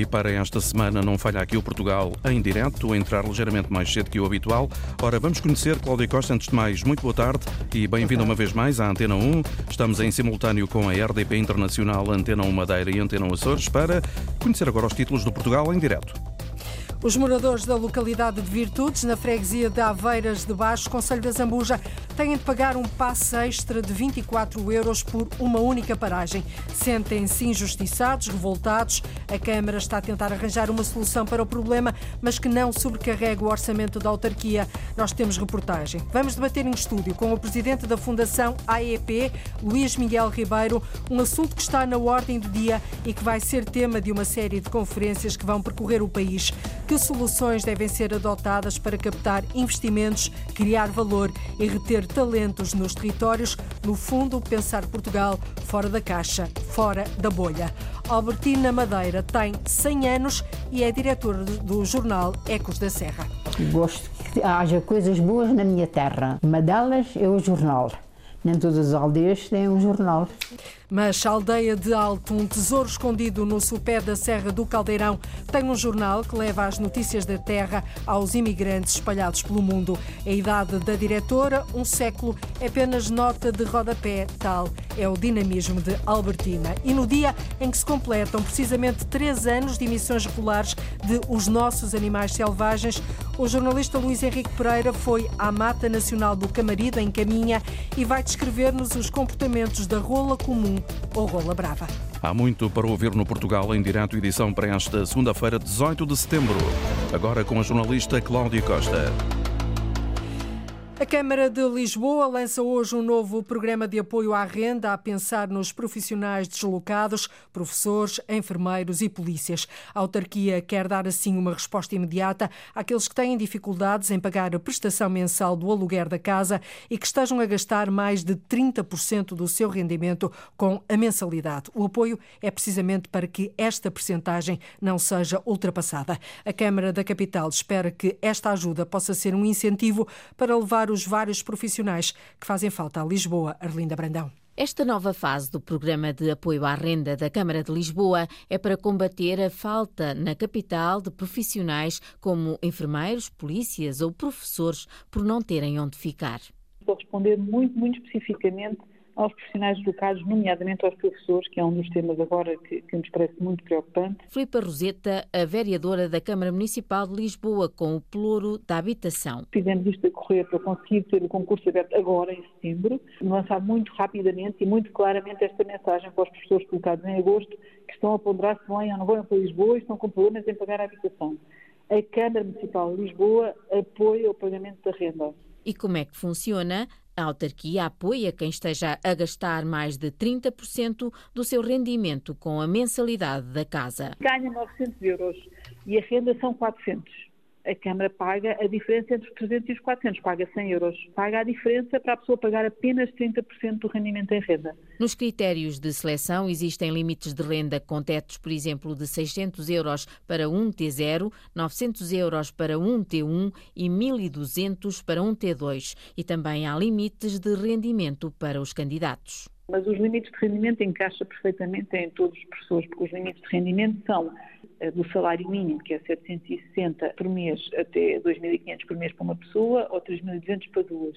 E para esta semana não falha aqui o Portugal em direto, a entrar ligeiramente mais cedo que o habitual. Ora, vamos conhecer Cláudia Costa. Antes de mais, muito boa tarde e bem-vindo uma vez mais à Antena 1. Estamos em simultâneo com a RDP Internacional, Antena 1 Madeira e Antena 1 Açores para conhecer agora os títulos do Portugal em direto. Os moradores da localidade de Virtudes, na freguesia de Aveiras de Baixo, Conselho da Zambuja, têm de pagar um passe extra de 24 euros por uma única paragem. Sentem-se injustiçados, revoltados. A Câmara está a tentar arranjar uma solução para o problema, mas que não sobrecarregue o orçamento da autarquia. Nós temos reportagem. Vamos debater em estúdio com o presidente da Fundação AEP, Luís Miguel Ribeiro, um assunto que está na ordem do dia e que vai ser tema de uma série de conferências que vão percorrer o país. Que soluções devem ser adotadas para captar investimentos, criar valor e reter talentos nos territórios? No fundo, pensar Portugal fora da caixa, fora da bolha. Albertina Madeira tem 100 anos e é diretora do jornal Ecos da Serra. Gosto que haja coisas boas na minha terra. Uma delas é o jornal. Nem todas as aldeias têm um jornal. Mas a aldeia de Alto, um tesouro escondido no sopé da Serra do Caldeirão, tem um jornal que leva as notícias da terra aos imigrantes espalhados pelo mundo. A idade da diretora, um século, é apenas nota de rodapé, tal é o dinamismo de Albertina. E no dia em que se completam precisamente três anos de emissões regulares de Os Nossos Animais Selvagens, o jornalista Luís Henrique Pereira foi à Mata Nacional do Camarido, em Caminha, e vai descrever-nos os comportamentos da rola comum ou rola brava. Há muito para ouvir no Portugal em direto edição para esta segunda-feira, 18 de setembro. Agora com a jornalista Cláudia Costa. A Câmara de Lisboa lança hoje um novo programa de apoio à renda a pensar nos profissionais deslocados, professores, enfermeiros e polícias. A autarquia quer dar assim uma resposta imediata àqueles que têm dificuldades em pagar a prestação mensal do aluguer da casa e que estejam a gastar mais de 30% do seu rendimento com a mensalidade. O apoio é precisamente para que esta percentagem não seja ultrapassada. A Câmara da Capital espera que esta ajuda possa ser um incentivo para levar os vários profissionais que fazem falta a Lisboa. Arlinda Brandão. Esta nova fase do programa de apoio à renda da Câmara de Lisboa é para combater a falta na capital de profissionais como enfermeiros, polícias ou professores por não terem onde ficar. Vou responder muito, muito especificamente aos profissionais educados, nomeadamente aos professores, que é um dos temas agora que, que nos parece muito preocupante. Filipa Roseta, a vereadora da Câmara Municipal de Lisboa, com o pluro da habitação. Fizemos isto a correr para conseguir ter o concurso aberto agora, em setembro, lançar muito rapidamente e muito claramente esta mensagem para os professores colocados em agosto, que estão a ponderar se vão ou não vão para Lisboa e estão com problemas em pagar a habitação. A Câmara Municipal de Lisboa apoia o pagamento da renda. E como é que funciona? A autarquia apoia quem esteja a gastar mais de 30% do seu rendimento com a mensalidade da casa. Ganha 900 euros e a renda são 400 a Câmara paga a diferença entre os 300 e os 400, paga 100 euros. Paga a diferença para a pessoa pagar apenas 30% do rendimento em renda. Nos critérios de seleção existem limites de renda com tetos, por exemplo, de 600 euros para um T0, 900 euros para um T1 e 1.200 para um T2. E também há limites de rendimento para os candidatos. Mas os limites de rendimento encaixam perfeitamente em todos os professores, porque os limites de rendimento são do salário mínimo, que é 760 por mês até 2.500 por mês para uma pessoa, ou 3.200 para duas.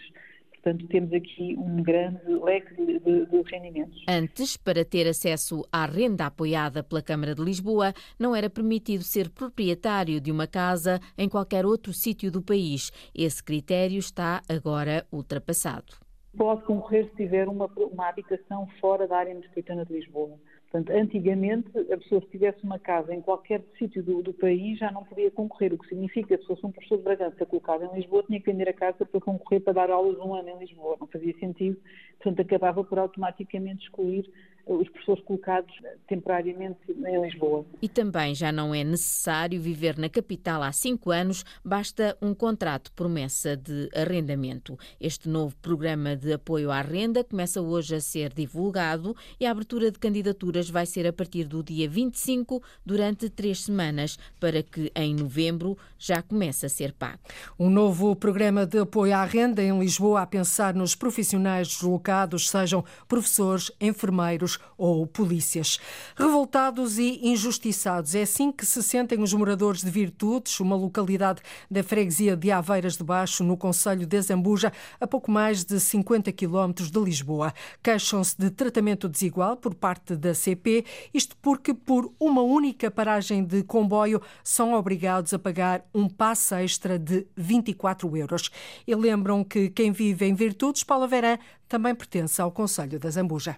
Portanto, temos aqui um grande leque de, de, de, rendimentos. Antes, para ter acesso à renda apoiada pela Câmara de Lisboa, não era permitido ser proprietário de uma casa em qualquer outro sítio do país. Esse critério está agora ultrapassado pode concorrer se tiver uma, uma habitação fora da área metropolitana de Lisboa. Portanto, antigamente, a pessoa se tivesse uma casa em qualquer sítio do, do, país já não podia concorrer, o que significa que se fosse um professor de Bragança colocado em Lisboa, tinha que vender a casa para concorrer para dar aulas um ano em Lisboa. Não fazia sentido, portanto, acabava por automaticamente excluir os professores colocados temporariamente em Lisboa. E também já não é necessário viver na capital há cinco anos, basta um contrato promessa de arrendamento. Este novo programa de apoio à renda começa hoje a ser divulgado e a abertura de candidaturas vai ser a partir do dia 25, durante três semanas, para que em novembro já comece a ser pago. Um novo programa de apoio à renda em Lisboa a pensar nos profissionais deslocados, sejam professores, enfermeiros ou polícias. Revoltados e injustiçados, é assim que se sentem os moradores de Virtudes, uma localidade da freguesia de Aveiras de Baixo, no Conselho de Zambuja, a pouco mais de 50 quilómetros de Lisboa. Queixam-se de tratamento desigual por parte da CP, isto porque por uma única paragem de comboio são obrigados a pagar um passe extra de 24 euros. E lembram que quem vive em Virtudes, Paula Verã, também pertence ao Conselho da Zambuja.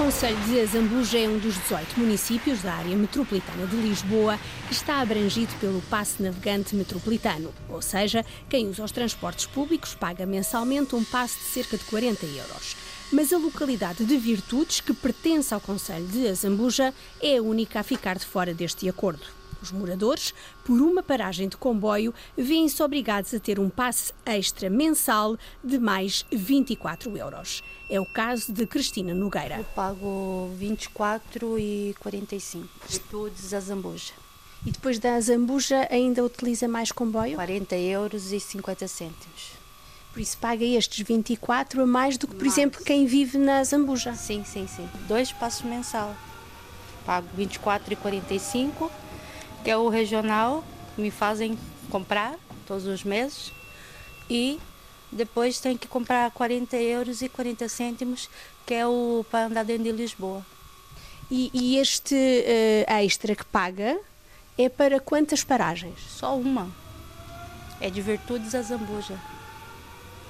O Conselho de Azambuja é um dos 18 municípios da área metropolitana de Lisboa que está abrangido pelo passe navegante metropolitano, ou seja, quem usa os transportes públicos paga mensalmente um passe de cerca de 40 euros. Mas a localidade de Virtudes, que pertence ao Conselho de Azambuja, é a única a ficar de fora deste acordo. Os moradores, por uma paragem de comboio, vêm-se obrigados a ter um passe extra mensal de mais 24 euros. É o caso de Cristina Nogueira. Eu pago 24 e 45. Virtudes a Zambuja. E depois da Zambuja ainda utiliza mais comboio? 40 euros e 50 cêntimos. Por isso paga estes 24 a mais do que, por mais. exemplo, quem vive na Zambuja? Sim, sim, sim. Dois passos mensal. Pago 24 e 45 que é o regional, que me fazem comprar todos os meses. E depois tem que comprar 40 euros e 40 cêntimos, que é o para andar dentro de Lisboa. E, e este uh, extra que paga é para quantas paragens? Só uma. É de Virtudes a Zambuja.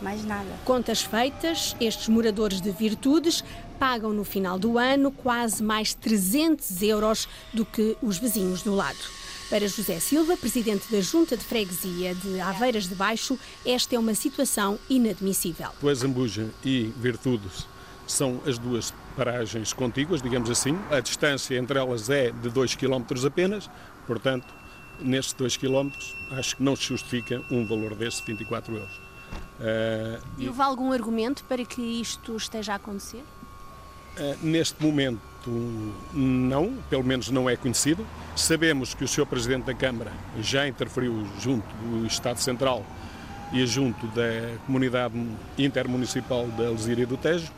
Mais nada. Contas feitas, estes moradores de Virtudes pagam no final do ano quase mais 300 euros do que os vizinhos do lado. Para José Silva, presidente da Junta de Freguesia de Aveiras de Baixo, esta é uma situação inadmissível. O Zambuja e Virtudes são as duas paragens contíguas, digamos assim. A distância entre elas é de 2 km apenas, portanto, nestes 2 km, acho que não se justifica um valor desse, 24 euros. Uh, e houve algum argumento para que isto esteja a acontecer? Uh, neste momento, não, pelo menos não é conhecido. Sabemos que o Sr. Presidente da Câmara já interferiu junto do Estado Central e junto da Comunidade Intermunicipal da Alzíria do Tejo.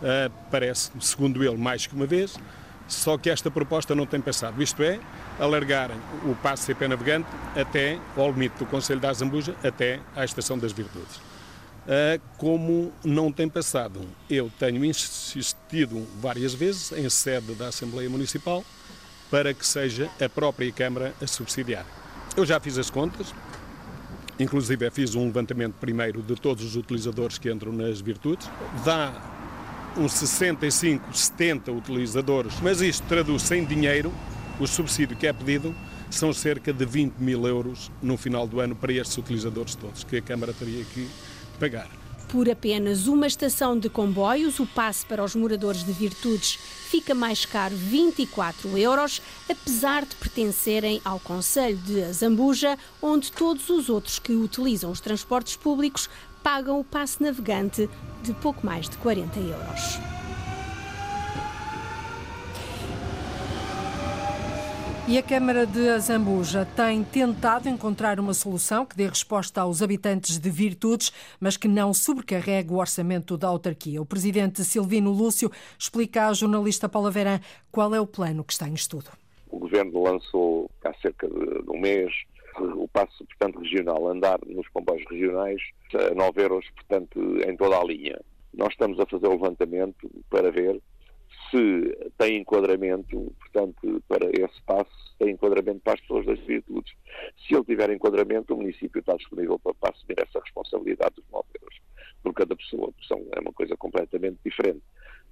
Uh, parece, segundo ele, mais que uma vez, só que esta proposta não tem passado, isto é, alargarem o passo CP navegante até ao limite do Conselho da Azambuja, até à Estação das Virtudes. Ah, como não tem passado. Eu tenho insistido várias vezes em sede da Assembleia Municipal para que seja a própria Câmara a subsidiar. Eu já fiz as contas, inclusive fiz um levantamento primeiro de todos os utilizadores que entram nas virtudes, dá uns 65, 70 utilizadores, mas isto traduz em dinheiro, o subsídio que é pedido são cerca de 20 mil euros no final do ano para estes utilizadores todos, que a Câmara teria que pagar. Por apenas uma estação de comboios, o passe para os moradores de Virtudes fica mais caro 24 euros, apesar de pertencerem ao Conselho de Azambuja, onde todos os outros que utilizam os transportes públicos pagam o passe navegante de pouco mais de 40 euros. E a Câmara de Azambuja tem tentado encontrar uma solução que dê resposta aos habitantes de Virtudes, mas que não sobrecarregue o orçamento da autarquia. O presidente Silvino Lúcio explica à jornalista Paula Verã qual é o plano que está em estudo. O governo lançou há cerca de um mês o passo, portanto, regional, andar nos comboios regionais a 9 euros, portanto, em toda a linha. Nós estamos a fazer o levantamento para ver se tem enquadramento, portanto, para esse passo, tem enquadramento para as pessoas das virtudes. Se ele tiver enquadramento, o município está disponível para, para assumir essa responsabilidade dos 9 euros por cada pessoa. São, é uma coisa completamente diferente.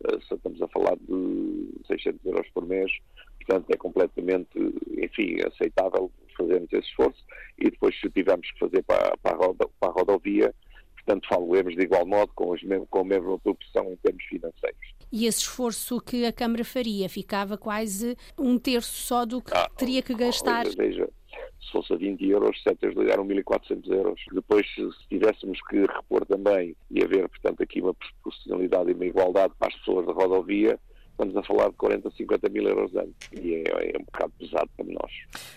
Uh, se estamos a falar de 600 euros por mês, portanto, é completamente, enfim, aceitável fazermos esse esforço e depois, se tivermos que fazer para, para, a, roda, para a rodovia, portanto, falemos de igual modo, com, as, com a mesma proporção em termos financeiros. E esse esforço que a Câmara faria ficava quase um terço só do que ah, teria que gastar. Veja, se fosse a 20 euros, 7 eles ligaram 1.400 euros. Depois, se, se, tivéssemos que repor também e haver, portanto, aqui uma proporcionalidade e uma igualdade para as pessoas da rodovia, estamos a falar de 40, 50 mil euros ano e é, é, um bocado pesado para nós.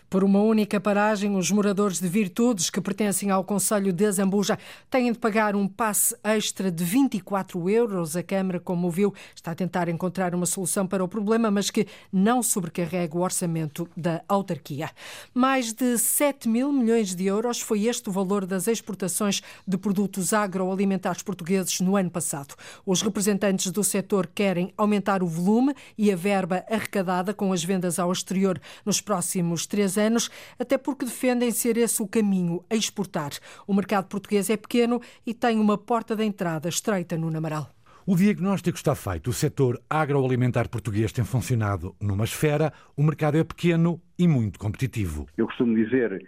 Por uma única paragem, os moradores de Virtudes, que pertencem ao Conselho de Zambuja, têm de pagar um passe extra de 24 euros. A Câmara, como viu, está a tentar encontrar uma solução para o problema, mas que não sobrecarrega o orçamento da autarquia. Mais de 7 mil milhões de euros foi este o valor das exportações de produtos agroalimentares portugueses no ano passado. Os representantes do setor querem aumentar o volume volume e a verba arrecadada com as vendas ao exterior nos próximos três anos, até porque defendem ser esse o caminho a exportar. O mercado português é pequeno e tem uma porta de entrada estreita no Namaral. O diagnóstico está feito. O setor agroalimentar português tem funcionado numa esfera, o mercado é pequeno e muito competitivo. Eu costumo dizer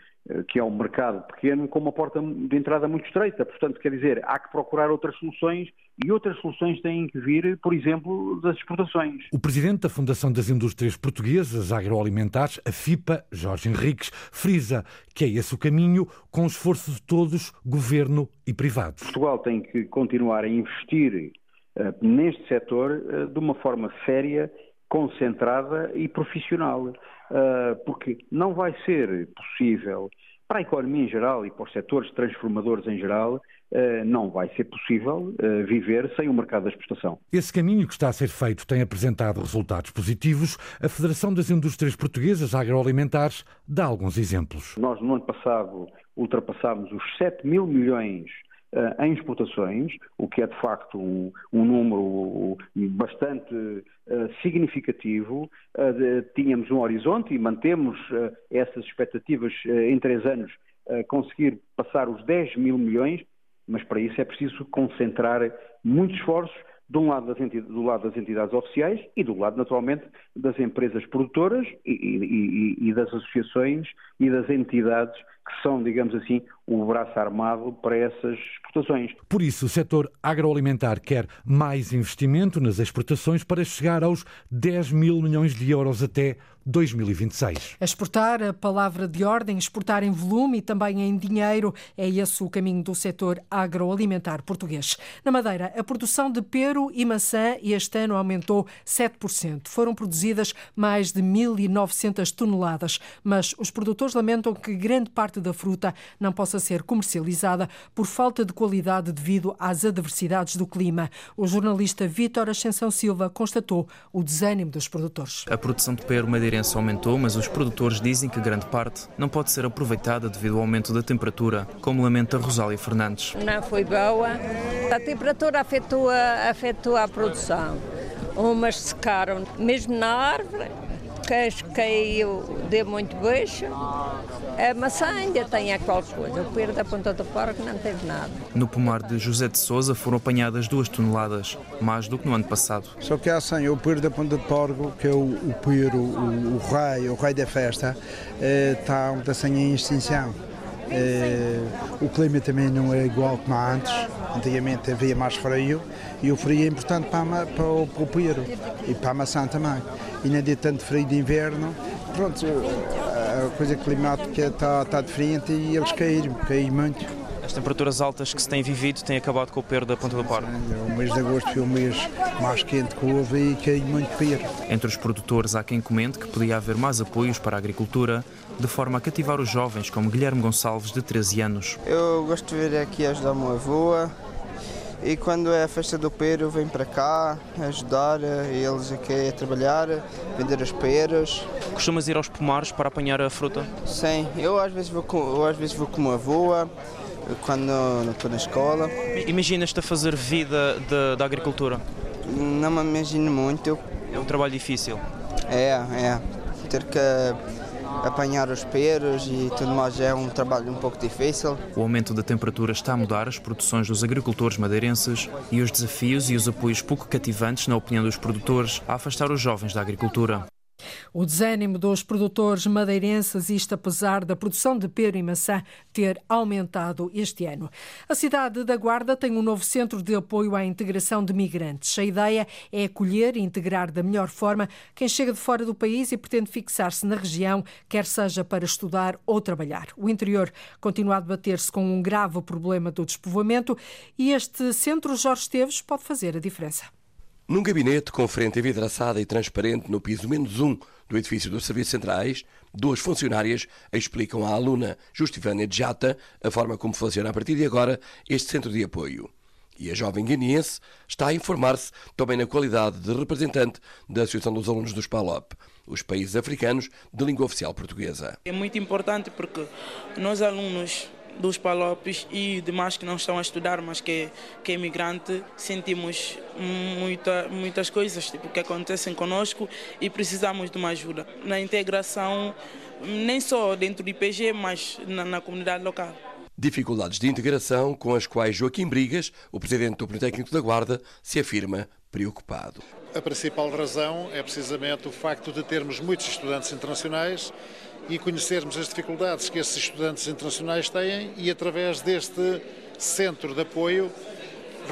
que é um mercado pequeno com uma porta de entrada muito estreita. Portanto, quer dizer, há que procurar outras soluções e outras soluções têm que vir, por exemplo, das exportações. O presidente da Fundação das Indústrias Portuguesas Agroalimentares, a FIPA, Jorge Henriques, frisa que é esse o caminho com o esforço de todos, governo e privados. Portugal tem que continuar a investir uh, neste setor uh, de uma forma séria, concentrada e profissional. Ah, porque não vai ser possível, para a economia em geral e para os setores transformadores em geral, ah, não vai ser possível ah, viver sem o mercado da exportação. Esse caminho que está a ser feito tem apresentado resultados positivos. A Federação das Indústrias Portuguesas Agroalimentares dá alguns exemplos. Nós, no ano passado, ultrapassámos os 7 mil milhões uh, em exportações, o que é de facto um, um número bastante uh, significativo. Uh, de, tínhamos um horizonte e mantemos essas expectativas em três anos, conseguir passar os 10 mil milhões, mas para isso é preciso concentrar muitos esforços de um lado do lado das entidades oficiais e do lado, naturalmente, das empresas produtoras e, e, e, das associações e das entidades que são, digamos assim, o braço armado para essas exportações. Por isso, o setor agroalimentar quer mais investimento nas exportações para chegar aos 10 mil milhões de euros até 2026. Exportar, a palavra de ordem, exportar em volume e também em dinheiro, é esse o caminho do setor agroalimentar português. Na Madeira, a produção de pero e maçã este ano aumentou 7%. Foram produzidas mais de 1.900 toneladas, mas os produtores lamentam que grande parte da fruta não possa ser comercializada por falta de qualidade devido às adversidades do clima. O jornalista Vítor Ascensão Silva constatou o desânimo dos produtores. A produção de madeira madeirense aumentou, mas os produtores dizem que grande parte não pode ser aproveitada devido ao aumento da temperatura, como lamenta Rosália Fernandes. Não foi boa. A temperatura afetou a, afetou a produção. Umas secaram mesmo na árvore, queijo caiu de muito baixo. A maçã ainda tem aquela coisa. O pera da ponta do porco não teve nada. No pomar de José de Souza foram apanhadas duas toneladas, mais do que no ano passado. Só que há assim, o pera da ponta do porco, que é o, o pera, o, o rei, o rei da festa, eh, está assim em extinção. Eh, o clima também não é igual como antes. Antigamente havia mais frio e o frio é importante para, para, o, para o e para a maçã também e não é tanto frio de inverno. Pronto, a coisa climática está, está diferente e eles caíram, caíram muito. As temperaturas altas que se têm vivido têm acabado com o perro da Ponta do Parque. O mês de agosto foi o mês mais quente que houve e caiu muito perro. Entre os produtores há quem comente que podia haver mais apoios para a agricultura, de forma a cativar os jovens como Guilherme Gonçalves, de 13 anos. Eu gosto de vir aqui ajudar uma avó, e quando é a festa do pero vem para cá ajudar eles aqui a trabalhar, vender as peras. Costumas ir aos pomares para apanhar a fruta? Sim, eu às vezes vou com, eu às vezes vou com uma avó quando não estou na escola. Imaginas-te a fazer vida da agricultura? Não me imagino muito. É um trabalho difícil? É, é. Ter que apanhar os peros e tudo mais é um trabalho um pouco difícil. O aumento da temperatura está a mudar as produções dos agricultores madeirenses e os desafios e os apoios pouco cativantes, na opinião dos produtores, a afastar os jovens da agricultura. O desânimo dos produtores madeirenses, isto apesar da produção de pera e maçã ter aumentado este ano. A cidade da Guarda tem um novo centro de apoio à integração de migrantes. A ideia é acolher e integrar da melhor forma quem chega de fora do país e pretende fixar-se na região, quer seja para estudar ou trabalhar. O interior continua a debater-se com um grave problema do despovoamento e este centro Jorge Esteves pode fazer a diferença. Num gabinete com frente envidraçada e transparente no piso menos um do edifício dos Serviços Centrais, duas funcionárias explicam à aluna Justifânia Jata a forma como funciona a partir de agora este centro de apoio. E a jovem guineense está a informar-se também na qualidade de representante da Associação dos Alunos dos PALOP, os países africanos de língua oficial portuguesa. É muito importante porque nós alunos dos palopes e demais que não estão a estudar, mas que, que é imigrante, sentimos muita, muitas coisas tipo, que acontecem conosco e precisamos de uma ajuda na integração, nem só dentro do IPG, mas na, na comunidade local. Dificuldades de integração com as quais Joaquim Brigas, o presidente do Politécnico da Guarda, se afirma preocupado. A principal razão é precisamente o facto de termos muitos estudantes internacionais e conhecermos as dificuldades que esses estudantes internacionais têm e, através deste centro de apoio,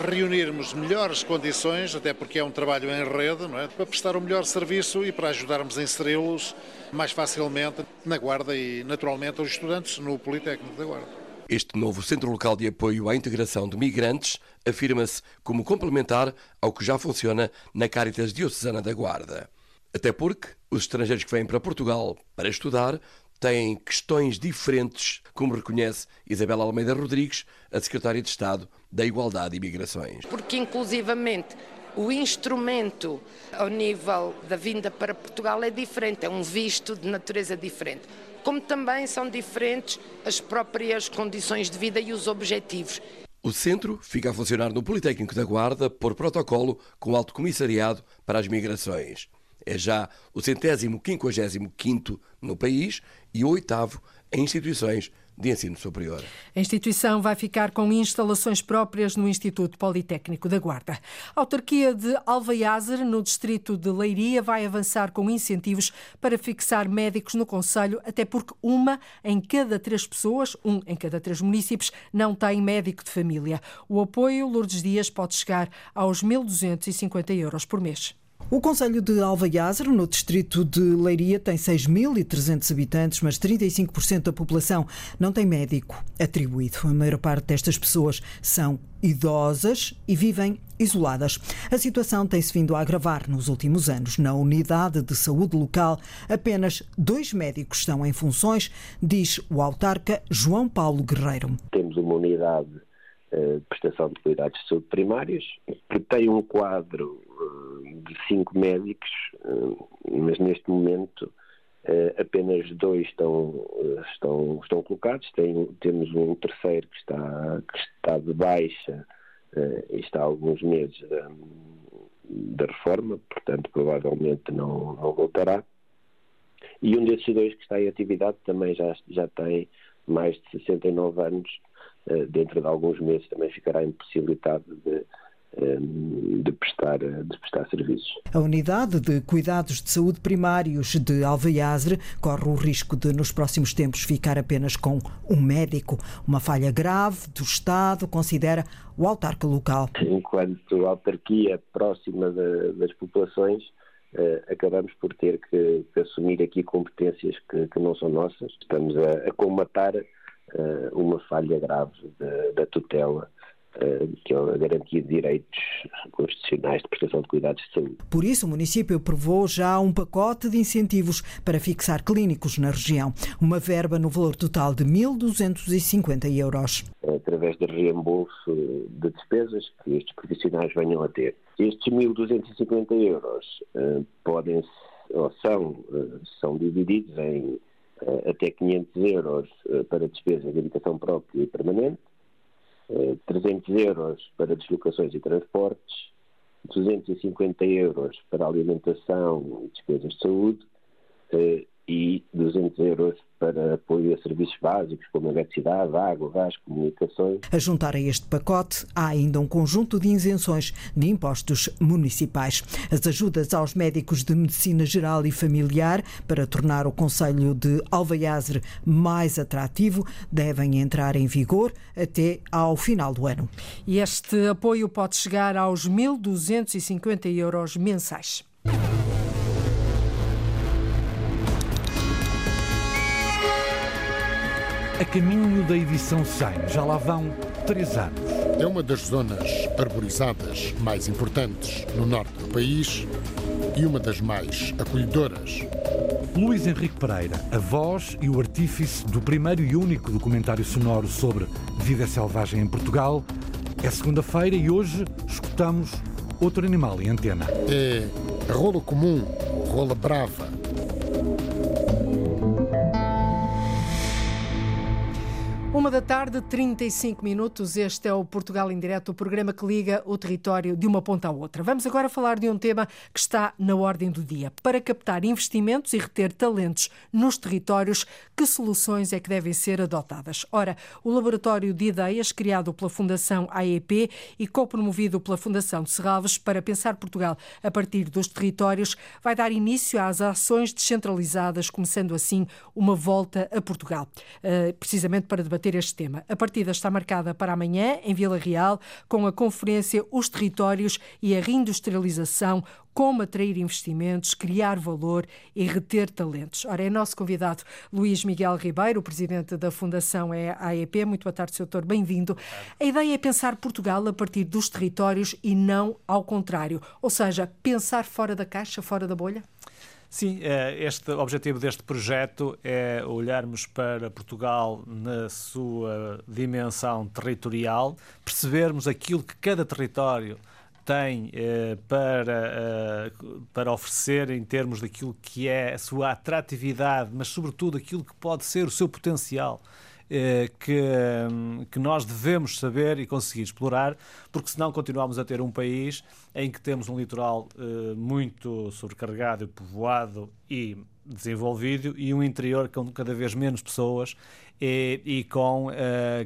reunirmos melhores condições, até porque é um trabalho em rede, é? para prestar o um melhor serviço e para ajudarmos a inseri-los mais facilmente na Guarda e, naturalmente, aos estudantes no Politécnico da Guarda. Este novo Centro Local de Apoio à Integração de Migrantes afirma-se como complementar ao que já funciona na Caritas Diocesana da Guarda. Até porque os estrangeiros que vêm para Portugal para estudar têm questões diferentes, como reconhece Isabela Almeida Rodrigues, a Secretária de Estado da Igualdade e Migrações. Porque, inclusivamente, o instrumento ao nível da vinda para Portugal é diferente, é um visto de natureza diferente. Como também são diferentes as próprias condições de vida e os objetivos. O centro fica a funcionar no Politécnico da Guarda por protocolo com o Alto Comissariado para as Migrações. É já o centésimo quinquagésimo quinto no país e o oitavo em instituições de ensino superior. A instituição vai ficar com instalações próprias no Instituto Politécnico da Guarda. A autarquia de Alvaiazer, no distrito de Leiria, vai avançar com incentivos para fixar médicos no Conselho, até porque uma em cada três pessoas, um em cada três municípios, não tem médico de família. O apoio Lourdes Dias pode chegar aos 1.250 euros por mês. O Conselho de Alvaiazer, no distrito de Leiria, tem 6.300 habitantes, mas 35% da população não tem médico atribuído. A maior parte destas pessoas são idosas e vivem isoladas. A situação tem-se vindo a agravar nos últimos anos. Na unidade de saúde local, apenas dois médicos estão em funções, diz o autarca João Paulo Guerreiro. Temos uma unidade eh, de prestação de cuidados de saúde primários que tem um quadro de cinco médicos, eh, mas neste momento eh, apenas dois estão, eh, estão, estão colocados. Tem, temos um terceiro que está, que está de baixa e está há alguns meses da, da reforma, portanto provavelmente não, não voltará. E um desses dois que está em atividade também já, já tem mais de 69 anos, dentro de alguns meses também ficará impossibilitado de, de prestar, de prestar serviços. A unidade de cuidados de saúde primários de Alveiazre corre o risco de, nos próximos tempos, ficar apenas com um médico. Uma falha grave do Estado, considera o autarca local. Enquanto autarquia próxima das populações, Uh, acabamos por ter que, assumir aqui competências que, não são nossas. Estamos a, a comatar uh, uma falha grave da tutela eh, que é a garantia de direitos constitucionais de prestação de cuidados de saúde. Por isso, o município aprovou já um pacote de incentivos para fixar clínicos na região, uma verba no valor total de 1.250 euros. Através de reembolso de despesas que estes profissionais venham a ter. Estes 1.250 euros uh, podem ou são, uh, são divididos em até 500 euros para despesas de habitação própria e permanente, 300 euros para deslocações e transportes, 250 euros para alimentação e despesas de saúde eh, e 200 euros para apoio a serviços básicos como eletricidade, água, gás, comunicações. A juntar a este pacote, há ainda um conjunto de isenções de impostos municipais. As ajudas aos médicos de medicina geral e familiar para tornar o Conselho de Alvaiazre mais atrativo devem entrar em vigor até ao final do ano. E este apoio pode chegar aos 1.250 euros mensais. A caminho da edição 100, já lá vão três anos. É uma das zonas arborizadas mais importantes no norte do país e uma das mais acolhedoras. Luís Henrique Pereira, a voz e o artífice do primeiro e único documentário sonoro sobre vida selvagem em Portugal. É segunda-feira e hoje escutamos outro animal em antena. É rola comum, rola brava, Uma da tarde, 35 minutos. Este é o Portugal em Direto, o programa que liga o território de uma ponta à outra. Vamos agora falar de um tema que está na ordem do dia. Para captar investimentos e reter talentos nos territórios, que soluções é que devem ser adotadas? Ora, o Laboratório de Ideias, criado pela Fundação AEP e co-promovido pela Fundação de Serralves para pensar Portugal a partir dos territórios, vai dar início às ações descentralizadas, começando assim uma volta a Portugal, eh, precisamente para debater debater este tema. A partida está marcada para amanhã, em Vila Real, com a conferência Os Territórios e a Reindustrialização, como atrair investimentos, criar valor e reter talentos. Ora, é nosso convidado Luís Miguel Ribeiro, presidente da Fundação AEP. Muito boa tarde, Sr. Doutor, bem-vindo. A ideia é pensar Portugal a partir dos territórios e não ao contrário, ou seja, pensar fora da caixa, fora da bolha? Sim, eh, este objetivo deste projeto é olharmos para Portugal na sua dimensão territorial, percebermos aquilo que cada território tem eh, para, eh, para oferecer em termos daquilo que é a sua atratividade, mas sobretudo aquilo que pode ser o seu potencial. Eh, que, que nós devemos saber e conseguir explorar, porque senão continuamos a ter um país em que temos um litoral eh, muito sobrecargado, povoado e desenvolvido e um interior com cada vez menos pessoas e, e com uh,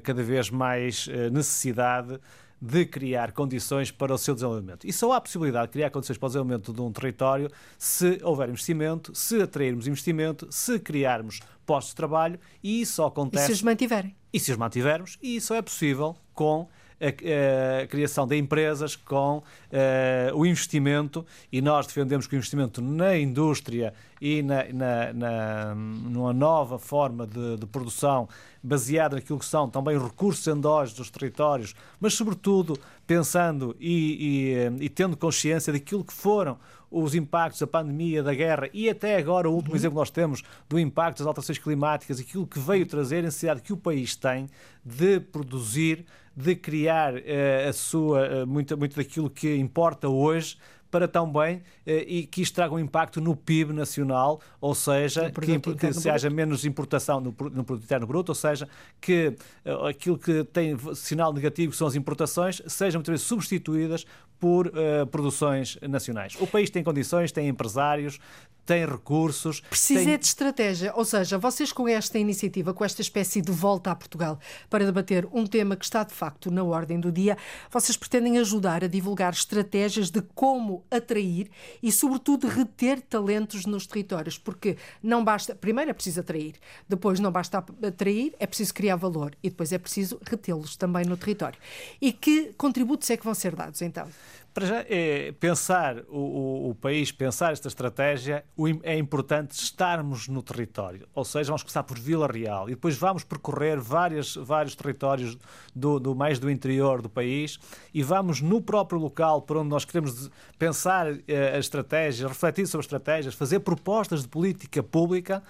cada vez mais necessidade de criar condições para o seu desenvolvimento. E só há a possibilidade de criar condições para o desenvolvimento de um território se houver investimento, se atrairmos investimento, se criarmos postos de trabalho e isso só acontece. E se os mantiverem. E se os mantivermos, e isso é possível com a, a, criação de empresas com uh, o investimento e nós defendemos que o investimento na indústria e na, na, na numa nova forma de, de, produção baseada naquilo que são também recursos endógenos dos territórios, mas sobretudo pensando e, e, e tendo consciência daquilo que foram os impactos da pandemia, da guerra e até agora o último uhum. exemplo que nós temos do impacto das alterações climáticas, aquilo que veio trazer a necessidade que o país tem de produzir, de criar uh, a sua, uh, muito, muito daquilo que importa hoje para também eh, e que isto traga um impacto no PIB nacional, ou seja, que, que se haja menos importação no, no produto interno bruto, ou seja, que uh, aquilo que tem sinal negativo, que são as importações, sejam muitas vezes substituídas por uh, produções nacionais. O país tem condições, tem empresários, tem recursos. Precisa tem... de estratégia. Ou seja, vocês com esta iniciativa, com esta espécie de volta a Portugal para debater um tema que está de facto na ordem do dia, vocês pretendem ajudar a divulgar estratégias de como atrair e, sobretudo, reter talentos nos territórios. Porque não basta. Primeiro é preciso atrair, depois não basta atrair, é preciso criar valor e depois é preciso retê-los também no território. E que contributos é que vão ser dados então? Para já, é pensar o, o, o, país, pensar esta estratégia, é importante estarmos no território. Ou seja, vamos começar por Vila Real e depois vamos percorrer várias, vários territórios do, do mais do interior do país e vamos no próprio local por onde nós queremos pensar eh, a estratégia, refletir sobre estratégias, fazer propostas de política pública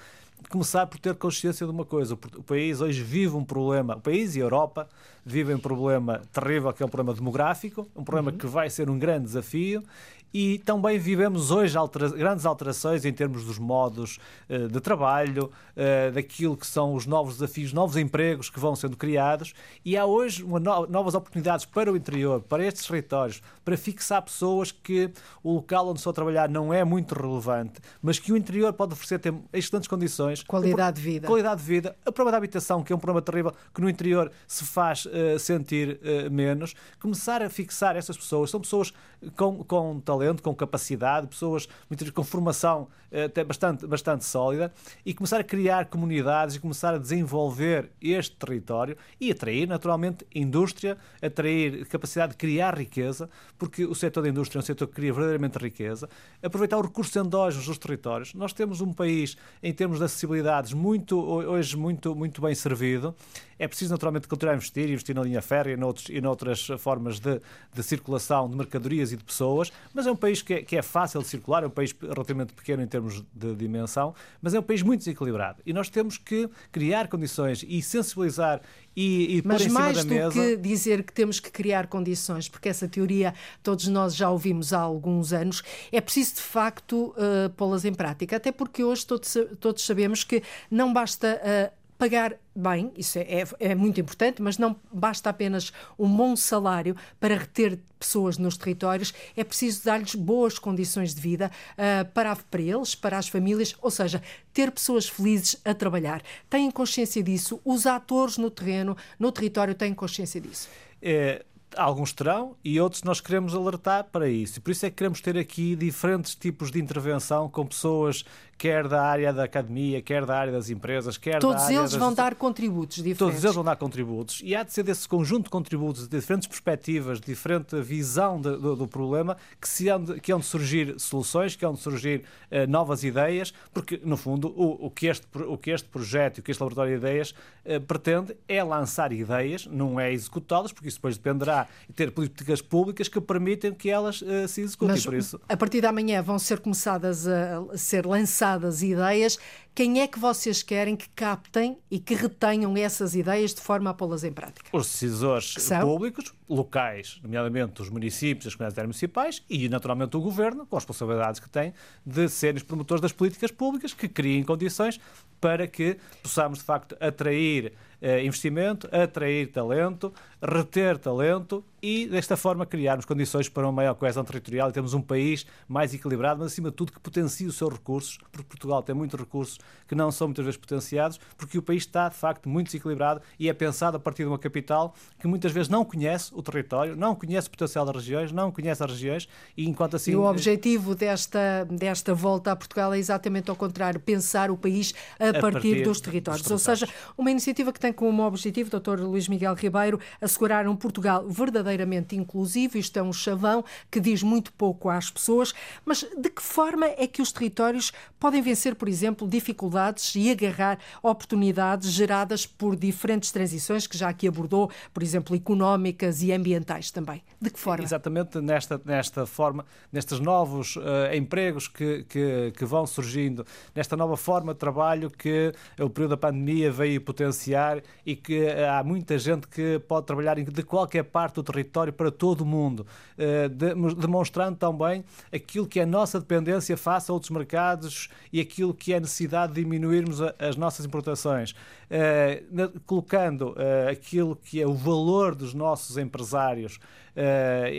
começar por ter consciência de uma coisa. O país hoje vive um problema, o país e a Europa vivem um problema terrível, que é um problema demográfico, um problema uhum. que vai ser um grande desafio e também vivemos hoje altera grandes alterações em termos dos modos uh, de trabalho, uh, daquilo que são os novos desafios, novos empregos que vão sendo criados e há hoje no novas oportunidades para o interior, para estes territórios, para fixar pessoas que o local onde estão a trabalhar não é muito relevante, mas que o interior pode oferecer ter excelentes condições. Qualidade de vida. Qualidade de vida. A problema da habitação, que é um problema terrível, que no interior se faz uh, sentir menos. Começar a fixar essas pessoas. São pessoas com, com talento, com capacidade, pessoas muitas vezes com formação eh, até bastante, bastante sólida e começar a criar comunidades e começar a desenvolver este território e atrair, naturalmente, indústria, atrair capacidade de criar riqueza, porque o setor da indústria é um setor que cria verdadeiramente riqueza, aproveitar os recursos endógenos dos territórios. Nós temos um país, em termos de acessibilidades, muito, hoje muito, muito bem servido. É preciso, naturalmente, continuar a investir, investir na linha férrea e, noutros, e noutras formas de, de circulação de mercadorias e de pessoas, mas é um país que é, que é fácil de circular, é um país relativamente pequeno em termos de dimensão, mas é um país muito desequilibrado. E nós temos que criar condições e sensibilizar e, e Mas mais do mesa... que dizer que temos que criar condições, porque essa teoria todos nós já ouvimos há alguns anos, é preciso de facto uh, pô-las em prática, até porque hoje todos, todos sabemos que não basta uh, pagar bem, isso é, é, é, muito importante, mas não basta apenas um bom salário para reter pessoas nos territórios, é preciso dar-lhes boas condições de vida uh, para, para eles, para as famílias, ou seja, ter pessoas felizes a trabalhar. Têm consciência disso? Os atores no terreno, no território, têm consciência disso? É, alguns terão e outros nós queremos alertar para isso. Por isso é que queremos ter aqui diferentes tipos de intervenção com pessoas quer da área da academia, quer da área das empresas, quer Todos da área eles das... vão dar contributos diferentes. Todos eles vão dar contributos e há de ser desse conjunto de contributos, de diferentes perspectivas, de diferente visão de, do, do, problema, que, se hão de, que hão de surgir soluções, que hão de surgir uh, novas ideias, porque, no fundo, o, o, que este, o que este projeto e o que este laboratório de ideias uh, pretende é lançar ideias, não é executá-las, porque isso depois dependerá de ter políticas públicas que permitem que elas uh, se executem. Mas, por isso... a partir da manhã vão ser começadas a ser lançadas lançadas ideias, quem é que vocês querem que captem e que retenham essas ideias de forma a pô-las em prática? Os decisores públicos, locais, nomeadamente os municípios, as comunidades municipais e, naturalmente, o governo, com as responsabilidades que tem de serem os promotores das políticas públicas que criem condições para que possamos, de facto, atrair investimento, atrair talento, reter talento e, desta forma, criarmos condições para uma maior coesão territorial e termos um país mais equilibrado, mas, acima de tudo, que potencie os seus recursos, porque Portugal tem muitos recursos que não são muitas vezes potenciados, porque o país está, de facto, muito desequilibrado e é pensado a partir de uma capital que muitas vezes não conhece o território, não conhece o potencial das regiões, não conhece as regiões e, enquanto assim... E o objetivo desta, desta volta a Portugal é exatamente ao contrário, pensar o país a, a partir, partir, dos territórios. Dos territórios. Ou seja, uma iniciativa que tem como objetivo, Dr. Luís Miguel Ribeiro, assegurar um Portugal verdadeiramente inclusivo. Isto é um chavão que diz muito pouco às pessoas, mas de que forma é que os territórios podem vencer, por exemplo, dificuldades e agarrar oportunidades geradas por diferentes transições que já aqui abordou, por exemplo, económicas e ambientais também? De que forma? Exatamente nesta, nesta forma, nestes novos uh, empregos que, que, que vão surgindo, nesta nova forma de trabalho que o período da pandemia veio potenciar e que eh, há muita gente que pode trabalhar de qualquer parte do território para todo o mundo, eh, demonstrando também aquilo que é a nossa dependência face a outros mercados e aquilo que é a necessidade de diminuirmos as nossas importações, eh, colocando aquilo que é o valor dos nossos empresários,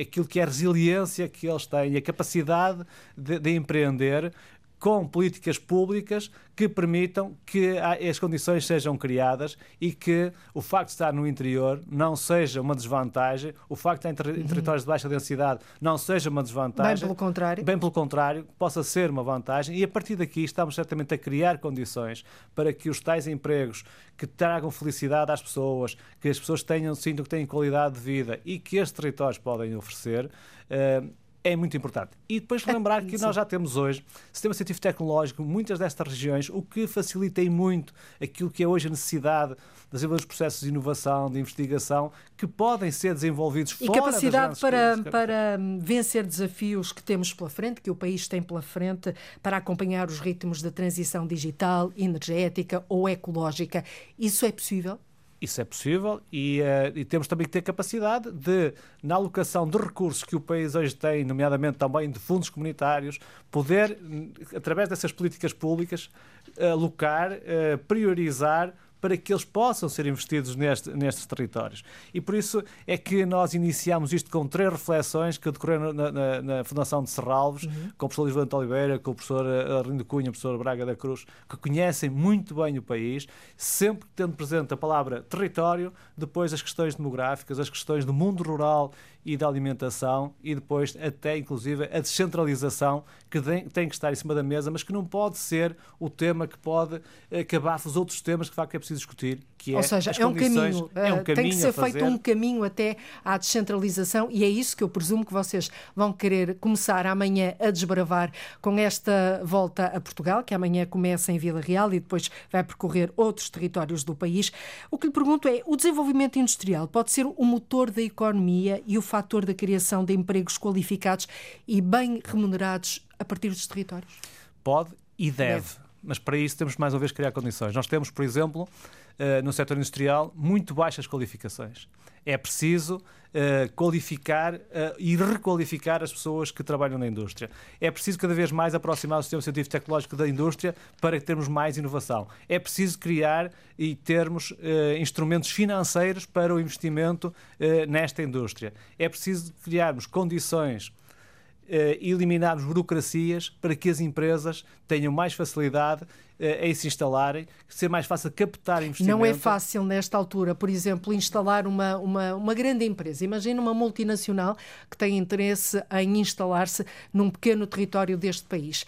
aquilo que é a resiliência que eles têm, a capacidade de, de empreender com políticas públicas que permitam que as condições sejam criadas e que o facto de estar no interior não seja uma desvantagem, o facto de estar em uhum. territórios de baixa densidade não seja uma desvantagem. Bem pelo contrário. Bem pelo contrário, possa ser uma vantagem e a partir daqui estamos certamente a criar condições para que os tais empregos que tragam felicidade às pessoas, que as pessoas tenham, sintam que têm qualidade de vida e que estes territórios podem oferecer, uh, é muito importante. E depois lembrar que nós já temos hoje sistema científico tecnológico, muitas destas regiões, o que facilita muito aquilo que é hoje a necessidade de desenvolver os processos de inovação, de investigação, que podem ser desenvolvidos e fora E capacidade para, para vencer desafios que temos pela frente, que o país tem pela frente, para acompanhar os ritmos da transição digital, energética ou ecológica. Isso é possível? Isso é possível e, uh, e, temos também que ter capacidade de, na alocação de recursos que o país hoje tem, nomeadamente também de fundos comunitários, poder, através dessas políticas públicas, alocar, uh, priorizar para que eles possam ser investidos neste, nestes territórios. E por isso é que nós iniciamos isto com três reflexões que decorreram na, na, na Fundação de Serralves, uhum. com o professor Luís Valente Oliveira, com o professor eh, Arlindo Cunha, o professor Braga da Cruz, que conhecem muito bem o país, sempre tendo presente a palavra território, depois as questões demográficas, as questões do mundo rural e da alimentação e depois até inclusive a descentralização que tem, que estar em cima da mesa, mas que não pode ser o tema que pode acabar os outros temas que de facto é preciso discutir, que é Ou seja, é um, caminho, é um caminho, tem que ser feito um caminho até à descentralização e é isso que eu presumo que vocês vão querer começar amanhã a desbravar com esta volta a Portugal, que amanhã começa em Vila Real e depois vai percorrer outros territórios do país. O que lhe pergunto é, o desenvolvimento industrial pode ser o motor da economia e o fator da criação de empregos qualificados e bem remunerados a partir dos territórios? Pode e deve. deve. Mas para isso temos mais uma vez criar condições. Nós temos, por exemplo, uh, no setor industrial, muito baixas qualificações. É preciso uh, qualificar uh, e requalificar as pessoas que trabalham na indústria. É preciso cada vez mais aproximar o sistema científico tecnológico da indústria para termos mais inovação. É preciso criar e termos instrumentos financeiros para o investimento nesta indústria. É preciso criarmos condições eliminarmos burocracias para que as empresas tenham mais facilidade em se instalarem, ser mais fácil captar investimento. Não é fácil nesta altura, por exemplo, instalar uma, uma, uma grande empresa. Imagina uma multinacional que tem interesse em instalar-se num pequeno território deste país.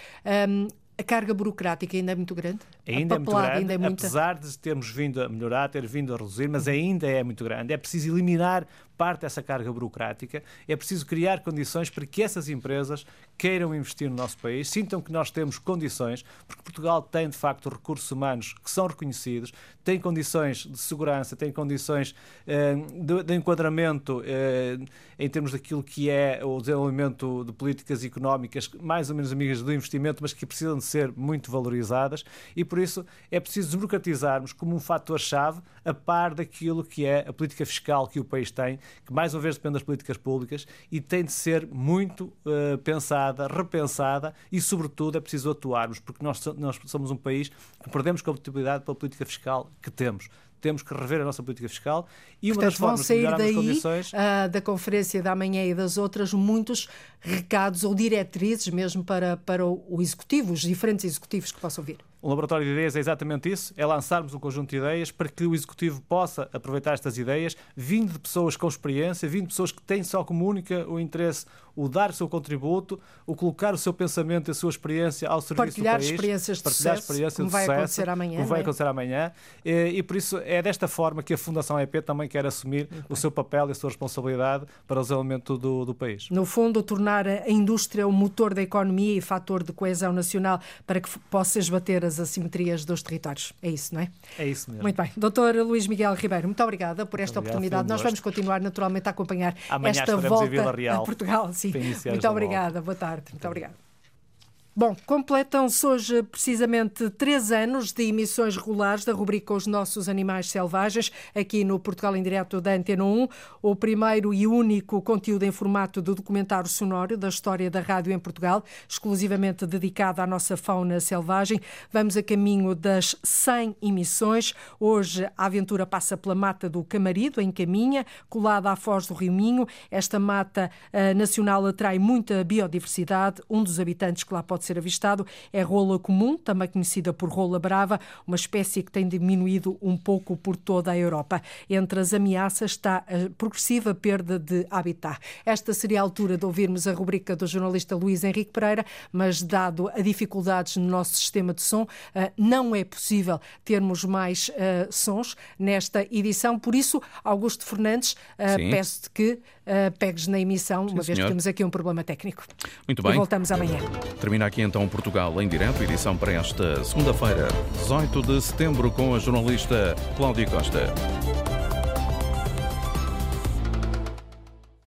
Um, a carga burocrática ainda é muito grande? Ainda é muito grande, ainda é muita... apesar de termos vindo a melhorar, ter vindo a reduzir, mas ainda é muito grande. É preciso eliminar parte dessa carga burocrática, é preciso criar condições para que essas empresas queiram investir no nosso país, sintam que nós temos condições, porque Portugal tem de facto recursos humanos que são reconhecidos, tem condições de segurança, tem condições eh, de, de, enquadramento eh, em termos daquilo que é o desenvolvimento de políticas económicas mais ou menos amigas do investimento, mas que precisam de ser muito valorizadas. E por isso é preciso desburocratizarmos como um fator-chave a par daquilo que é a política fiscal que o país tem, que mais uma vez depende das políticas públicas e tem de ser muito uh, pensada, repensada e, sobretudo, é preciso atuarmos, porque nós, nós somos um país que perdemos competitividade pela política fiscal que temos temos que rever a nossa política fiscal e Portanto, uma das formas vão sair de daí, condições... Uh, da conferência da manhã e das outras muitos recados ou diretrizes mesmo para, para o executivo, os diferentes executivos que possam vir. Um laboratório de ideias é exatamente isso, é lançarmos um conjunto de ideias para que o Executivo possa aproveitar estas ideias, vindo de pessoas com experiência, vindo de pessoas que têm só como única o interesse o dar o seu contributo, o colocar o seu pensamento e a sua experiência ao serviço partilhar do país. Experiências de partilhar sucesso, experiências como de vai sucesso, acontecer amanhã. Como vai é? acontecer amanhã. E, e, por isso é desta forma que a Fundação EP também quer assumir o seu papel e a sua responsabilidade para o desenvolvimento do, do país. No fundo, tornar a indústria o motor da economia e fator de coesão nacional para que possa esbater as assimetrias dos territórios. É isso, não é? É isso mesmo. Muito bem. Doutor Luís Miguel Ribeiro, muito obrigada por esta oportunidade. Nós vamos continuar naturalmente a acompanhar Amanhã esta volta a Portugal. Sim. Muito obrigada. Boa tarde. Muito obrigada. Bom, completam-se hoje precisamente três anos de emissões regulares da rubrica Os Nossos Animais Selvagens, aqui no Portugal em Direto da Antena 1, o primeiro e único conteúdo em formato de documentário sonoro da história da rádio em Portugal, exclusivamente dedicado à nossa fauna selvagem. Vamos a caminho das 100 emissões. Hoje a aventura passa pela mata do Camarido, em Caminha, colada à foz do Rio Minho. Esta mata uh, nacional atrai muita biodiversidade. Um dos habitantes que lá pode ser avistado é rola comum, também conhecida por rola brava, uma espécie que tem diminuído um pouco por toda a Europa. Entre as ameaças está a progressiva perda de habitat. Esta seria a altura de ouvirmos a rubrica do jornalista Luís Henrique Pereira, mas dado a dificuldades no nosso sistema de som, eh, não é possível termos mais uh, sons nesta edição. Por isso, Augusto Fernandes, uh, peço-te que uh, pegues na emissão, Sim, uma vez senhor. que temos aqui um problema técnico. Muito bem. E voltamos amanhã. Termina aqui então Portugal em direto, edição para esta segunda-feira, 18 de setembro, com a jornalista Cláudia Costa.